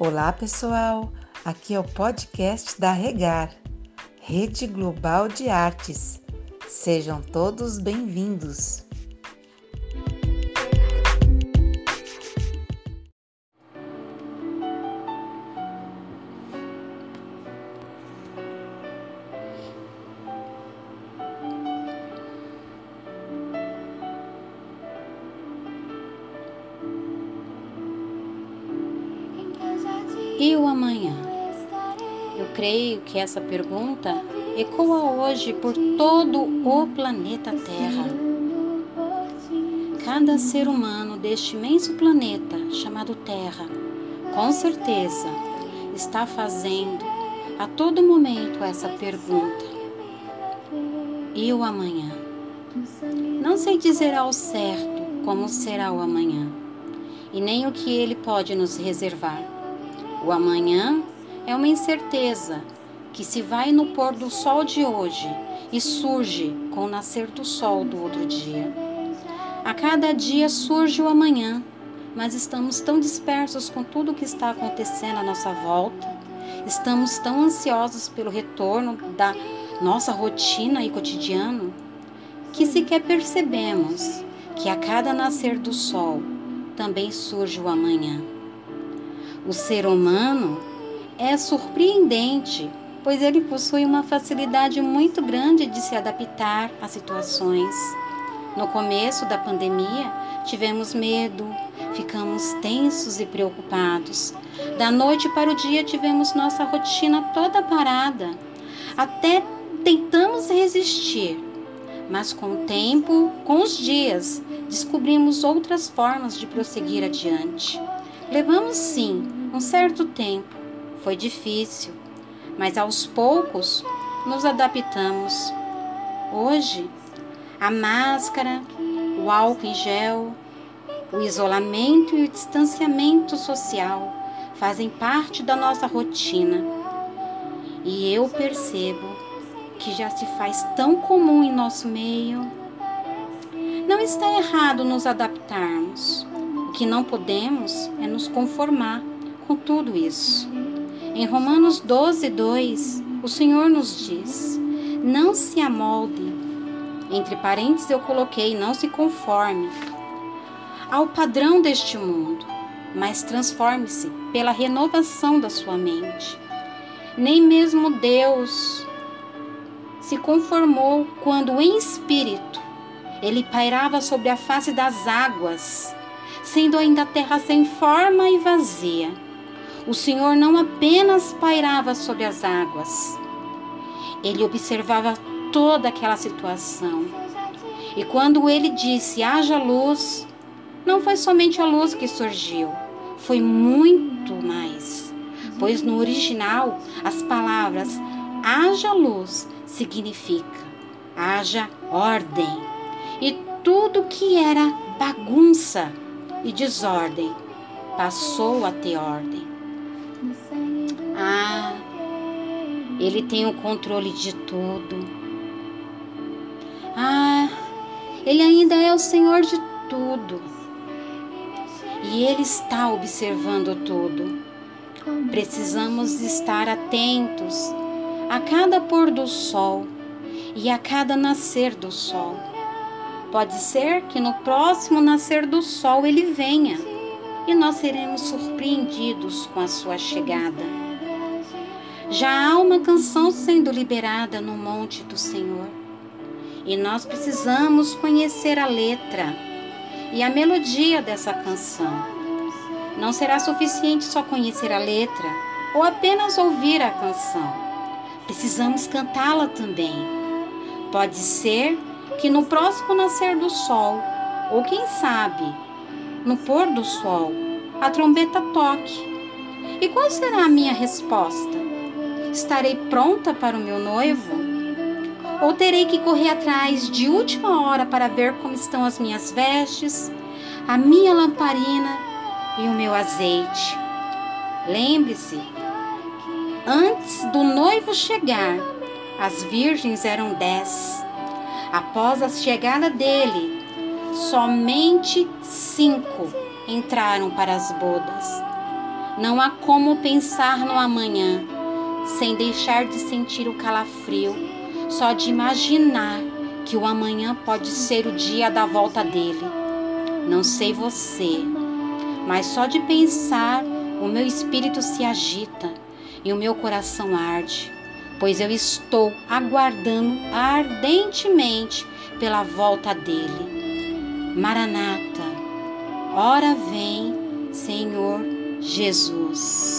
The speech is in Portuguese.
Olá, pessoal! Aqui é o podcast da Regar, Rede Global de Artes. Sejam todos bem-vindos! E o amanhã? Eu creio que essa pergunta ecoa hoje por todo o planeta Terra. Cada ser humano deste imenso planeta chamado Terra, com certeza, está fazendo a todo momento essa pergunta. E o amanhã? Não sei dizer ao certo como será o amanhã, e nem o que ele pode nos reservar o amanhã é uma incerteza que se vai no pôr do sol de hoje e surge com o nascer do sol do outro dia. A cada dia surge o amanhã, mas estamos tão dispersos com tudo o que está acontecendo à nossa volta, estamos tão ansiosos pelo retorno da nossa rotina e cotidiano, que sequer percebemos que a cada nascer do sol também surge o amanhã. O ser humano é surpreendente, pois ele possui uma facilidade muito grande de se adaptar a situações. No começo da pandemia, tivemos medo, ficamos tensos e preocupados. Da noite para o dia, tivemos nossa rotina toda parada. Até tentamos resistir, mas com o tempo, com os dias, descobrimos outras formas de prosseguir adiante. Levamos sim um certo tempo, foi difícil, mas aos poucos nos adaptamos. Hoje, a máscara, o álcool em gel, o isolamento e o distanciamento social fazem parte da nossa rotina. E eu percebo que já se faz tão comum em nosso meio. Não está errado nos adaptarmos. Que não podemos é nos conformar com tudo isso. Em Romanos 12, 2, o Senhor nos diz: Não se amolde. Entre parênteses eu coloquei: Não se conforme ao padrão deste mundo, mas transforme-se pela renovação da sua mente. Nem mesmo Deus se conformou quando, em espírito, ele pairava sobre a face das águas, sendo ainda a terra sem forma e vazia o Senhor não apenas pairava sobre as águas, ele observava toda aquela situação. E quando ele disse: haja luz, não foi somente a luz que surgiu, foi muito mais. Pois no original, as palavras haja luz significa haja ordem. E tudo que era bagunça e desordem passou a ter ordem. Ah, Ele tem o controle de tudo. Ah, Ele ainda é o Senhor de tudo. E Ele está observando tudo. Precisamos estar atentos a cada pôr do sol e a cada nascer do sol. Pode ser que no próximo nascer do sol ele venha e nós seremos surpreendidos com a sua chegada. Já há uma canção sendo liberada no monte do Senhor e nós precisamos conhecer a letra e a melodia dessa canção. Não será suficiente só conhecer a letra ou apenas ouvir a canção. Precisamos cantá-la também. Pode ser que no próximo nascer do sol, ou quem sabe, no pôr do sol, a trombeta toque. E qual será a minha resposta? Estarei pronta para o meu noivo? Ou terei que correr atrás de última hora para ver como estão as minhas vestes, a minha lamparina e o meu azeite? Lembre-se, antes do noivo chegar, as virgens eram dez. Após a chegada dele, somente cinco entraram para as bodas. Não há como pensar no amanhã sem deixar de sentir o calafrio, só de imaginar que o amanhã pode ser o dia da volta dele. Não sei você, mas só de pensar o meu espírito se agita e o meu coração arde, pois eu estou aguardando ardentemente pela volta dele. Maranata, ora vem, Senhor Jesus.